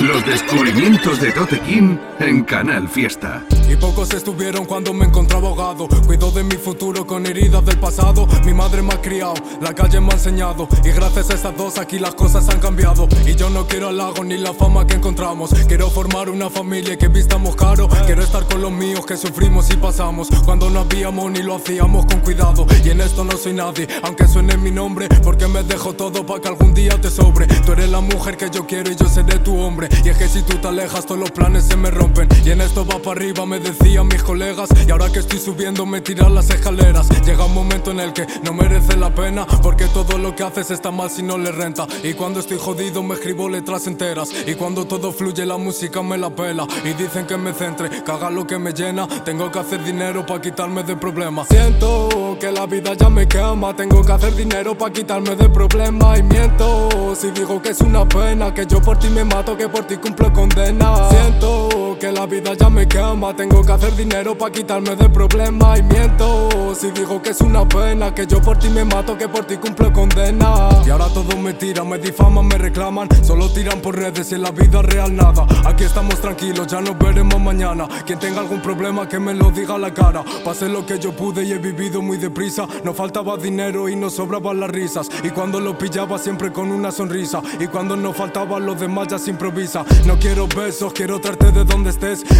Los descubrimientos de Tote King en Canal Fiesta. Y pocos estuvieron cuando me encontraba ahogado. Cuido de mi futuro con heridas del pasado. Mi madre me ha criado, la calle me ha enseñado. Y gracias a estas dos aquí las cosas han cambiado. Y yo no quiero halago ni la fama que encontramos. Quiero formar una familia que vistamos caro. Quiero estar con los míos que sufrimos y pasamos. Cuando no habíamos ni lo hacíamos con cuidado. Y en esto no soy nadie, aunque suene mi nombre. Porque me dejo todo para que algún día te sobre. Tú eres la mujer que yo quiero y yo seré tu hombre. Y es que si tú te alejas, todos los planes se me rompen. Y en esto va para arriba, me decían mis colegas. Y ahora que estoy subiendo, me tiran las escaleras. Llega un momento en el que no merece la pena. Porque todo lo que haces está mal si no le renta. Y cuando estoy jodido, me escribo letras enteras. Y cuando todo fluye, la música me la pela. Y dicen que me centre, que haga lo que me llena. Tengo que hacer dinero para quitarme de problemas. Siento que la vida ya me quema. Tengo que hacer dinero para quitarme de problemas. Y miento si digo que es una pena. Que yo por ti me mato, que por por ti cumplo condena. Siento que la vida ya me quema. Tengo que hacer dinero para quitarme de problemas. Y miento si digo que es una pena. Que yo por ti me mato, que por ti cumplo condena. Y ahora todos me tiran, me difaman, me reclaman. Solo tiran por redes y en la vida real nada. Aquí estamos tranquilos, ya nos veremos mañana. Quien tenga algún problema que me lo diga a la cara. Pasé lo que yo pude y he vivido muy deprisa. No faltaba dinero y no sobraban las risas. Y cuando lo pillaba siempre con una sonrisa. Y cuando no faltaban los demás ya se improvisa. No quiero besos, quiero traerte de donde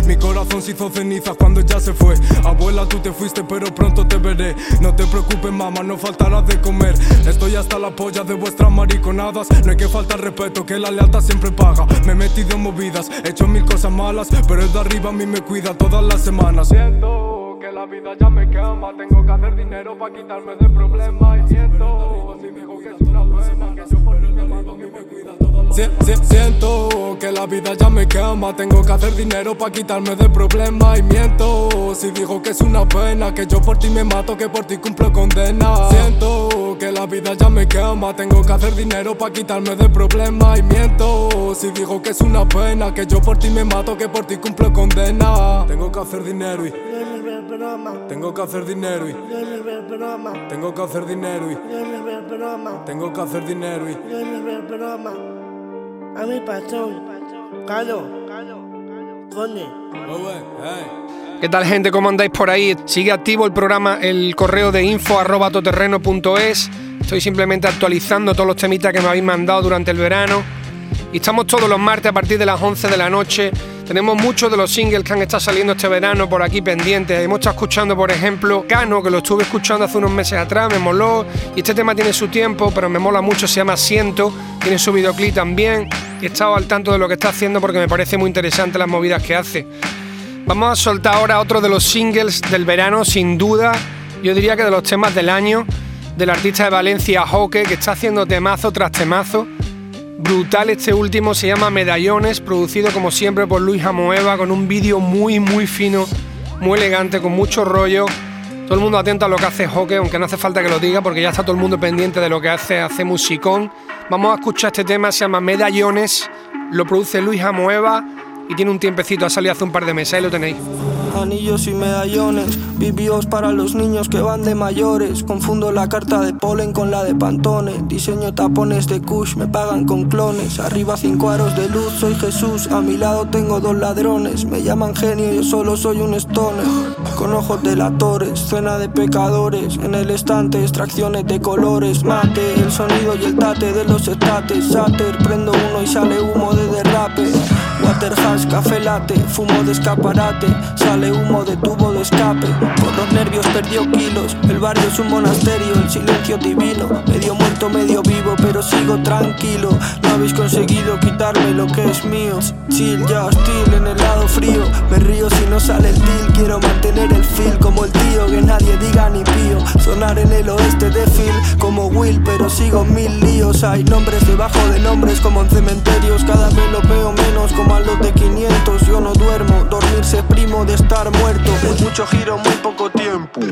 Mi corazón se hizo ceniza cuando ya se fue. Abuela, tú te fuiste, pero pronto te veré. No te preocupes, mamá, no faltará de comer. Estoy hasta la polla de vuestras mariconadas. No hay que faltar respeto, que la lealtad siempre paga. Me he metido en movidas, he hecho mil cosas malas. Pero el de arriba a mí me cuida todas las semanas. Siento que la vida ya me quema. Tengo que hacer dinero para quitarme de problemas. Y siento, si digo que es una pena, que yo por el me cuida siento que la vida ya me quema. Tengo que hacer dinero para quitarme de problemas. Y miento si digo que es una pena. Que yo por ti me mato, que por ti cumplo condena. Siento que la vida ya me quema. Tengo que hacer dinero para quitarme de problemas. Y miento si digo que es una pena. Que yo por ti me mato, que por ti cumplo condena. Tengo que hacer dinero y. Tengo que hacer dinero y. Tengo que hacer dinero y. Tengo que hacer dinero y a mi patrón, Carlos, ¿Qué tal gente? ¿Cómo andáis por ahí? Sigue activo el programa, el correo de info. Estoy simplemente actualizando todos los temitas que me habéis mandado durante el verano. Y estamos todos los martes a partir de las 11 de la noche tenemos muchos de los singles que han estado saliendo este verano por aquí pendientes. Hemos estado escuchando, por ejemplo, Cano, que lo estuve escuchando hace unos meses atrás, me moló. Y este tema tiene su tiempo, pero me mola mucho, se llama Siento. Tiene su videoclip también. He estado al tanto de lo que está haciendo porque me parece muy interesante las movidas que hace. Vamos a soltar ahora otro de los singles del verano, sin duda. Yo diría que de los temas del año, del artista de Valencia, Hoke, que está haciendo temazo tras temazo. Brutal este último, se llama Medallones, producido como siempre por Luis Amoeva, con un vídeo muy muy fino, muy elegante, con mucho rollo. Todo el mundo atento a lo que hace Hockey, aunque no hace falta que lo diga porque ya está todo el mundo pendiente de lo que hace, hace musicón. Vamos a escuchar este tema, se llama Medallones, lo produce Luis Amoeva y tiene un tiempecito, ha salido hace un par de meses, ahí lo tenéis anillos y medallones, vivios para los niños que van de mayores. Confundo la carta de polen con la de Pantone. Diseño tapones de Kush, me pagan con clones. Arriba cinco aros de luz, soy Jesús. A mi lado tengo dos ladrones. Me llaman genio, yo solo soy un stoner. Con ojos delatores, cena de pecadores. En el estante, extracciones de colores. Mate, el sonido y el tate de los estates. Sater, prendo uno y sale humo de derrape. Water hash, café latte, fumo de escaparate. Sale humo de tubo de escape. Por los nervios perdió kilos. El barrio es un monasterio, el silencio divino. Medio muerto, medio vivo, pero sigo tranquilo. No habéis conseguido quitarme lo que es mío. Chill, ya hostil en el lado frío. Me río si no sale el deal. Quiero mantener el feel como el tío, que nadie diga ni pío. Sonar en el oeste de Phil como Will, pero sigo mil Hay nombres debajo de nombres como en cementerios. Cada vez lo veo menos como a los de 500. Yo no duermo, dormirse primo de estar muerto. Mucho giro, muy poco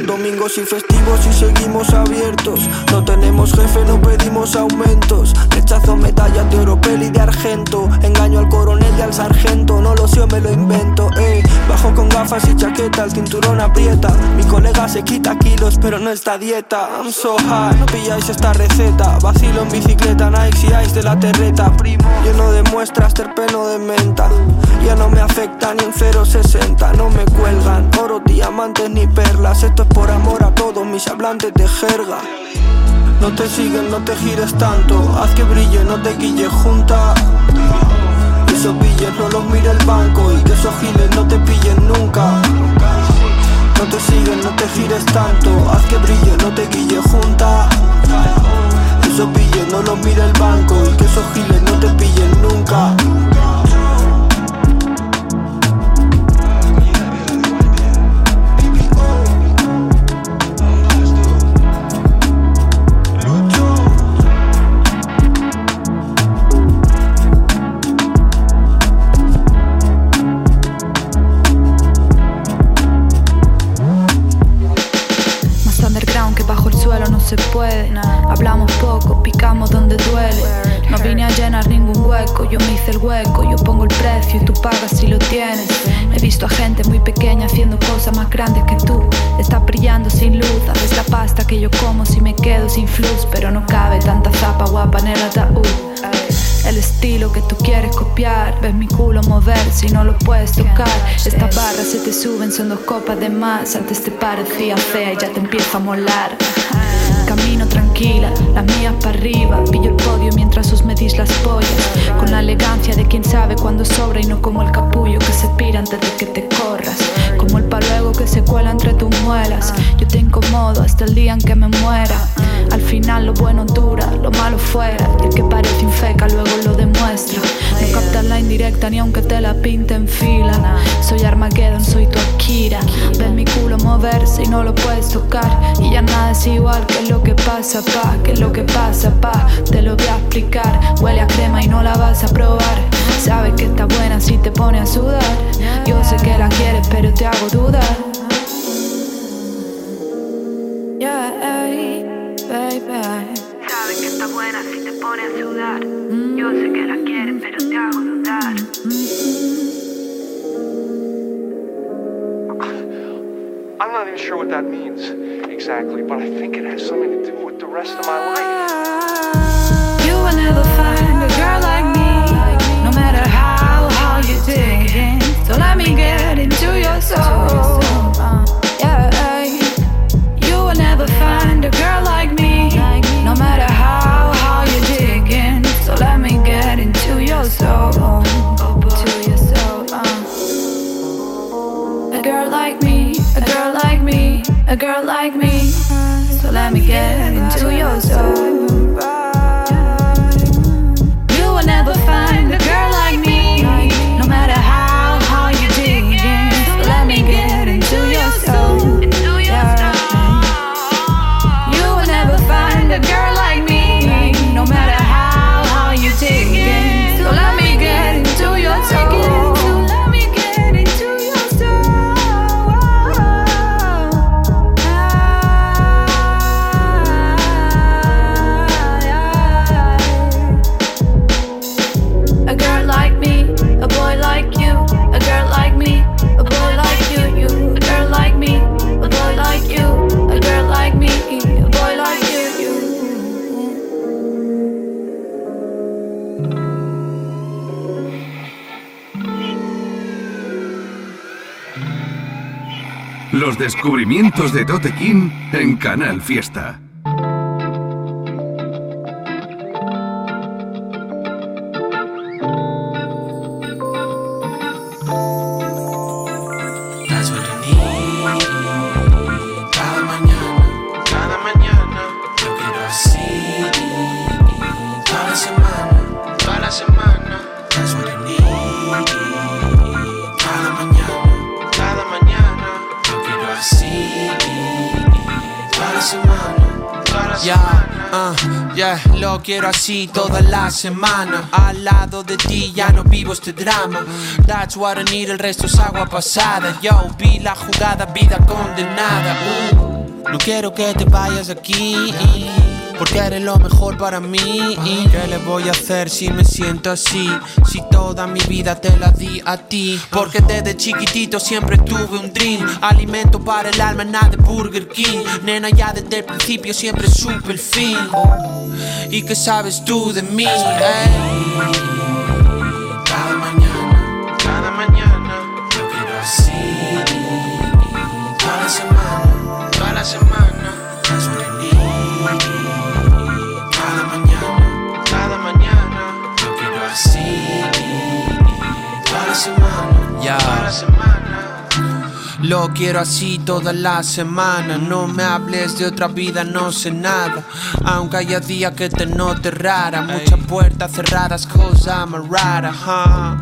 Domingos y festivos y seguimos abiertos. No tenemos jefe, no pedimos aumentos. Rechazo medallas de oro, peli de argento. Engaño al coronel y al sargento. No lo sé, me lo invento. Eh. Bajo con gafas y chaqueta, el cinturón aprieta. Mi colega se quita kilos, pero no está dieta. I'm so high, no pilláis esta receta. Vacilo en bicicleta, Nike y Ice de la terreta. Primo, lleno de muestras, terpeno de menta. Ya no me afecta ni un 060, no me cuelgan oro, diamantes ni perlas. Esto es por amor a todos mis hablantes de jerga. No te siguen, no te gires tanto. Haz que brille, no te guille junta. Esos billes no los mire el banco y que esos giles no te pillen nunca. No te siguen, no te gires tanto. Haz que brille, no te guille junta. No los mire el banco y que esos giles no te pillen nunca. Ves mi culo mover si no lo puedes tocar. Estas barras se te suben, son dos copas de más. Antes te parecía fea y ya te empieza a molar. Camino tranquila, las mías para arriba. Pillo el podio mientras os medís las pollas. Con la elegancia de quien sabe cuándo sobra y no como el capullo que se pira antes de que te corras. Como el paluego que se cuela entre tus muelas. Yo te incomodo hasta el día en que me muera. Al final lo bueno dura, lo malo fuera. Y el que parece infeca luego lo demuestra. No captas la indirecta ni aunque te la pinte en fila. Soy Armageddon, soy tu Akira. Ves mi culo moverse y no lo puedes tocar. Y ya nada es igual que lo que pasa, pa. Que lo que pasa, pa. Te lo voy a explicar. Huele a crema y no la vas a probar. Sabes que está buena si te pone a sudar. Yo sé que la quieres, pero te hago dudar. Yeah, baby. Sabes que está buena si te pone a sudar. Yo sé que la quieres, pero te hago dudar. I'm not even sure what that means exactly, but I think it has something to do with the rest of my life. You will never find Los descubrimientos de Tote King en Canal Fiesta. Ya, ah, yeah, lo quiero así toda la semana. Al lado de ti ya no vivo este drama. That's what I need, el resto es agua pasada. Yo vi la jugada, vida condenada. Uh, no quiero que te vayas aquí. Porque eres lo mejor para mí. ¿Y qué le voy a hacer si me siento así? Si toda mi vida te la di a ti. Porque desde chiquitito siempre tuve un dream. Alimento para el alma, nada de Burger King. Nena, ya desde el principio siempre supe el fin. ¿Y qué sabes tú de mí? eh? Lo quiero así toda la semana. No me hables de otra vida, no sé nada. Aunque haya días que te note rara. Muchas puertas cerradas, cause I'm a rara. huh?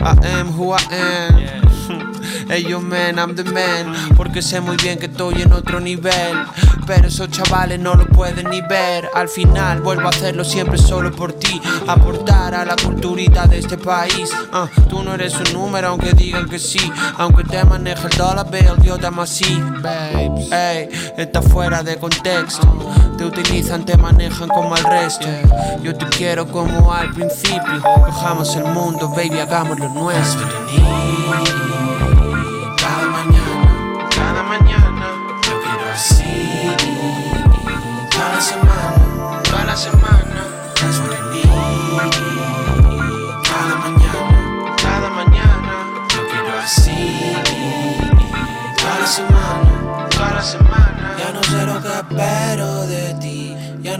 I am who I am. Hey yo man, I'm the man Porque sé muy bien que estoy en otro nivel Pero esos chavales no lo pueden ni ver. Al final vuelvo a hacerlo siempre solo por ti. Aportar a la culturita de este país. Ah, Tú no eres un número aunque digan que sí. Aunque te maneje el dollar bill, yo te amo así Babes, ey, está fuera de contexto. Te utilizan, te manejan como al resto. Yo te quiero como al principio. Cojamos el mundo, baby, hagamos lo nuestro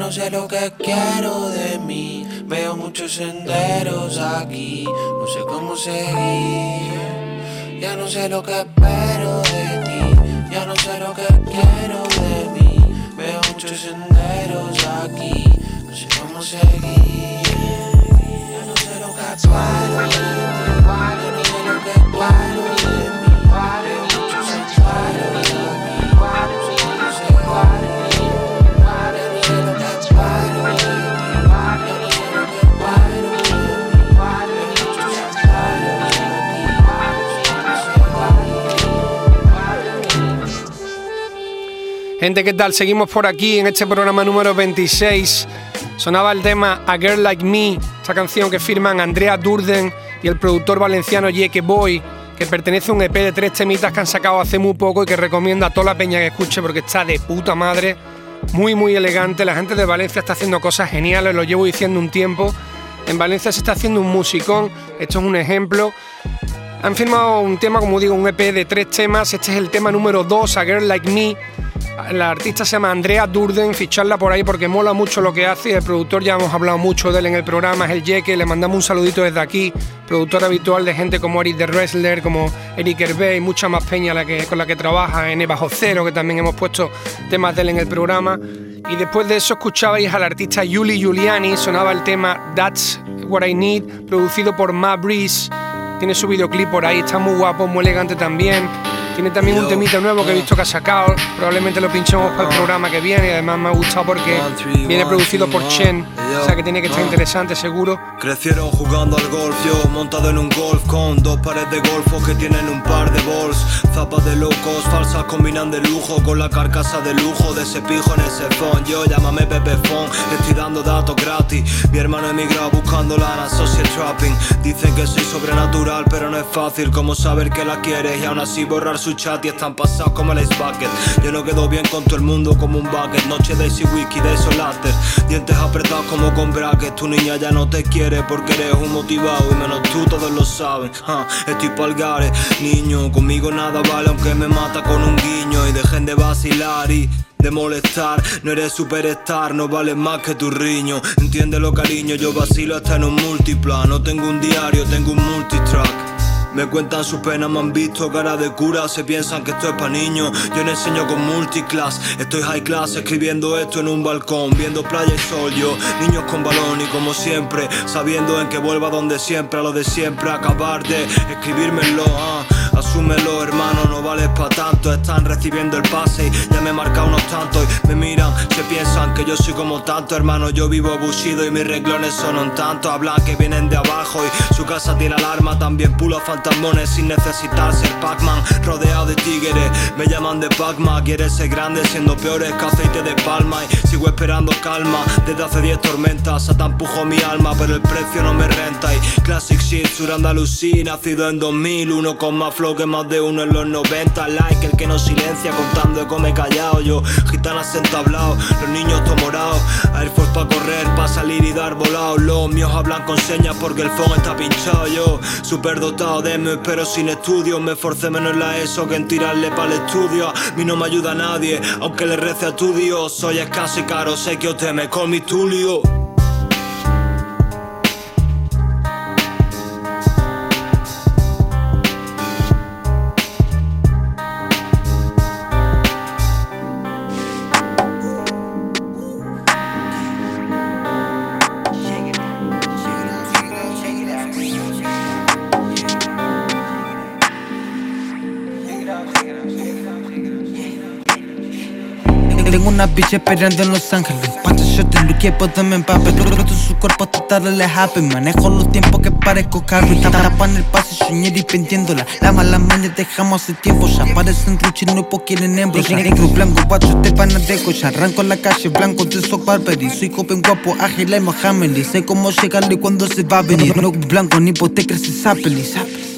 no sé lo que quiero de mí. Veo muchos senderos aquí. No sé cómo seguir. Ya no sé lo que espero de ti, ya no sé lo que quiero de mí. Veo muchos senderos aquí, no sé cómo seguir. Ya no sé lo que espero de ti, Gente, ¿qué tal? Seguimos por aquí en este programa número 26. Sonaba el tema A Girl Like Me, esta canción que firman Andrea Durden y el productor valenciano Yeke Boy, que pertenece a un EP de tres temitas que han sacado hace muy poco y que recomiendo a toda la peña que escuche porque está de puta madre. Muy, muy elegante. La gente de Valencia está haciendo cosas geniales, lo llevo diciendo un tiempo. En Valencia se está haciendo un musicón, esto es un ejemplo. Han firmado un tema, como digo, un EP de tres temas. Este es el tema número 2, A Girl Like Me. La artista se llama Andrea Durden, ficharla por ahí porque mola mucho lo que hace. El productor ya hemos hablado mucho de él en el programa, es el Yeke. Le mandamos un saludito desde aquí. Productor habitual de gente como Eric the Wrestler, como Eric Hervé y mucha más peña la que, con la que trabaja. En Bajo Cero, que también hemos puesto temas de él en el programa. Y después de eso escuchabais al artista Yuli Giuliani, sonaba el tema That's What I Need, producido por Ma Breeze. Tiene su videoclip por ahí, está muy guapo, muy elegante también. Tiene también un temita nuevo que he visto que ha sacado. Probablemente lo pinchemos para el programa que viene. Y además me ha gustado porque viene producido por Chen. O sea que tiene que estar interesante, seguro. Crecieron jugando al golf, yo montado en un golf con dos pares de golfos que tienen un par de balls. Zapas de locos, falsas combinan de lujo con la carcasa de lujo de ese pijo en ese phone. Yo llámame Pepe le estoy dando datos gratis. Mi hermano emigra buscando lana, social trapping. Dicen que soy sobrenatural, pero no es fácil como saber que la quieres y aún así borrar su chat y están pasados como el Ice Bucket. Yo no quedo bien con todo el mundo como un bucket. Noche de Easy Wiki, de Solaster. Dientes apretados como con brackets. Tu niña ya no te quiere porque eres un motivado y menos tú todos lo saben. Ah, estoy pa'l gare, niño. Conmigo nada vale aunque me mata con un guiño. Y dejen de vacilar y de molestar, no eres superstar, no vales más que tu riño. Entiéndelo, cariño, yo vacilo hasta en un multiplan. No tengo un diario, tengo un multitrack. Me cuentan sus penas, me han visto cara de cura, se piensan que esto es pa' niños. Yo no enseño con multiclass, estoy high class escribiendo esto en un balcón, viendo playa y sol. Yo, niños con balón y como siempre, sabiendo en que vuelva donde siempre, a lo de siempre, acabar de escribírmelo. ah. Asúmelo, hermano, no vales pa' tanto. Están recibiendo el pase y ya me he marcado unos tantos. Y me miran, se piensan que yo soy como tanto, hermano. Yo vivo abusido y mis reglones son un tanto. Hablan que vienen de abajo y su casa tiene alarma. También pulo fantasmones sin necesitar ser Pac-Man. Rodeado de tigres, me llaman de Pac-Man. Quieres ser grande siendo peores que aceite de palma. Y sigo esperando calma desde hace 10 tormentas. Satan empujó mi alma, pero el precio no me renta. Classic shit, sur Andalusí, nacido en 2001 con más flow que más de uno en los 90. Like el que no silencia, contando de come callado. Yo, gitanas entablado, los niños tomorados. Air Force pa' correr, pa' salir y dar volado. Los míos hablan con señas porque el phone está pinchado. Yo, super dotado de me pero sin estudios. Me forcé menos en la ESO que en tirarle para el estudio. A mí no me ayuda nadie, aunque le rece a tu Dios. Soy escaso y caro, sé que usted me con mi tulio. Una bitch esperando en Los Ángeles. Pancho shot en Luque, puedo me empape Roto su cuerpo hasta darle happy. Manejo los tiempos que parezco carro Y tapan el pase, soñé y pendiéndola. La mala maña dejamos hace tiempo. Ya parecen ruchi, no po quieren hembros Negro, blanco, guacho, te van a Ya arranco la calle, blanco, de soy Barbary. Soy joven, guapo, ágil, y Mohamed Sé cómo llegarle y cuándo se va a venir. No blanco, ni potecres, se sapeli, sapeli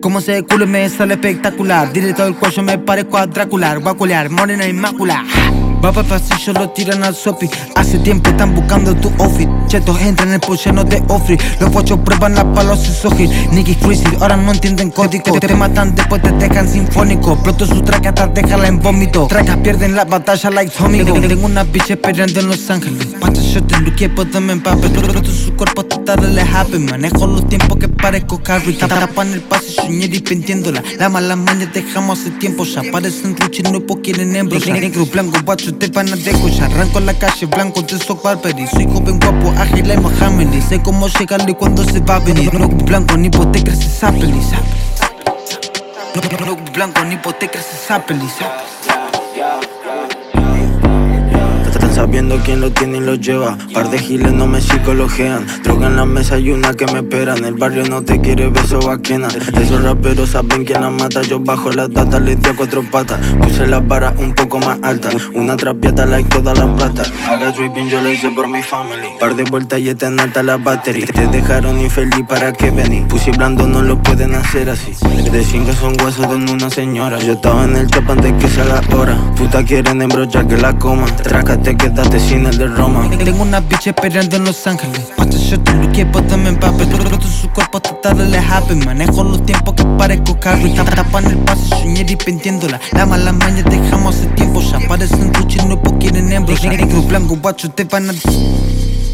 como se culo me sale espectacular. Directo del cuello me parezco a Vacular, morena inmaculada Va pa' pasillo, lo tiran al sopi. Hace tiempo están buscando tu outfit. Chetos entran en el pool lleno de ofri. Los guachos prueban la palos y sojil Nicky crazy, ahora no entienden código. Te matan, después te dejan sinfónico. Pronto su traca hasta déjala en vómito. Tracas pierden la batalla like Tommy Tengo una bitch esperando en Los Ángeles. Pancha yo te luqué, puedo me empape Pronto su cuerpo hasta darle happy Manejo los tiempos que parezco carry Tapan el pase, soñé y pendiéndola. La mala maña dejamos hace tiempo Ya. Parecen ruchi, no quieren hembros Negro, blanco, guacho, te van a decochar Arranco en la calle, blanco, te soy Barbary Soy joven, guapo, ágil, y Mohamed Sé cómo llegarle cuando se va a venir. No blanco, ni hipotecas, se sapeli, No, blanco, ni hipotecas, se sapeli, Sabiendo quién lo tiene y lo lleva. Par de giles no me psicologean. Droga en la mesa y una que me espera. En el barrio no te quiere beso vaquena. Esos raperos saben quién la mata. Yo bajo la data, le di a cuatro patas. Puse la vara un poco más alta. Una trapiata like toda la plata. Ahora dripping yo lo hice por mi family. Par de vueltas y está alta la batería. Te dejaron infeliz para que vení. Puse blando no lo pueden hacer así. De cinco son huesos de una señora. Yo estaba en el chapa antes que sea la hora. Puta quieren embrochar que la coma. Trácate, quédate sin el de Roma. Tengo una bitch esperando en Los Ángeles. Pancha yo te luqué, puedo me empape Roto su cuerpo hasta darle happy Manejo los tiempos que parezco carry Tapan el pase, soñé y pendiéndola. La mala maña dejamos hace tiempo. Ya parecen ruchi, no quieren hembros Negro, blanco, guacho, te van a...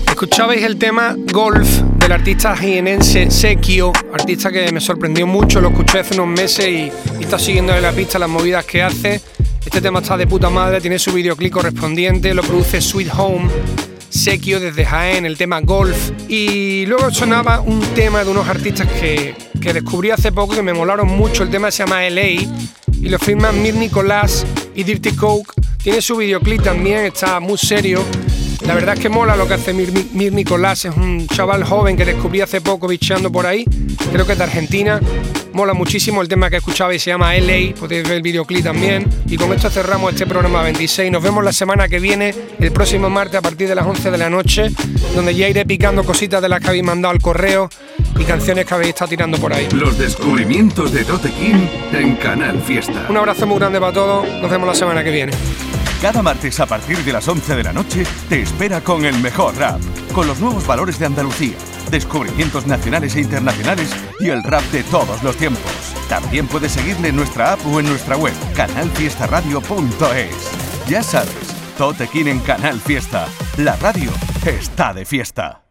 Escuchabais el tema Golf del artista jienense Sekio, artista que me sorprendió mucho, lo escuché hace unos meses y, y está siguiendo en la pista las movidas que hace. Este tema está de puta madre, tiene su videoclip correspondiente, lo produce Sweet Home, Sekio desde Jaén, el tema Golf. Y luego sonaba un tema de unos artistas que, que descubrí hace poco que me molaron mucho, el tema se llama LA y lo firman Mir Nicolás y Dirty Coke. Tiene su videoclip también, está muy serio. La verdad es que mola lo que hace Mir, Mir Nicolás, es un chaval joven que descubrí hace poco bicheando por ahí, creo que es de Argentina. Mola muchísimo el tema que escuchabais, se llama LA, podéis ver el videoclip también. Y con esto cerramos este programa 26. Nos vemos la semana que viene, el próximo martes a partir de las 11 de la noche, donde ya iré picando cositas de las que habéis mandado al correo y canciones que habéis estado tirando por ahí. Los descubrimientos de Tote King en Canal Fiesta. Un abrazo muy grande para todos, nos vemos la semana que viene. Cada martes a partir de las 11 de la noche te espera con el mejor rap, con los nuevos valores de Andalucía, descubrimientos nacionales e internacionales y el rap de todos los tiempos. También puedes seguirle en nuestra app o en nuestra web, canalfiestaradio.es. Ya sabes, Tote en Canal Fiesta. La radio está de fiesta.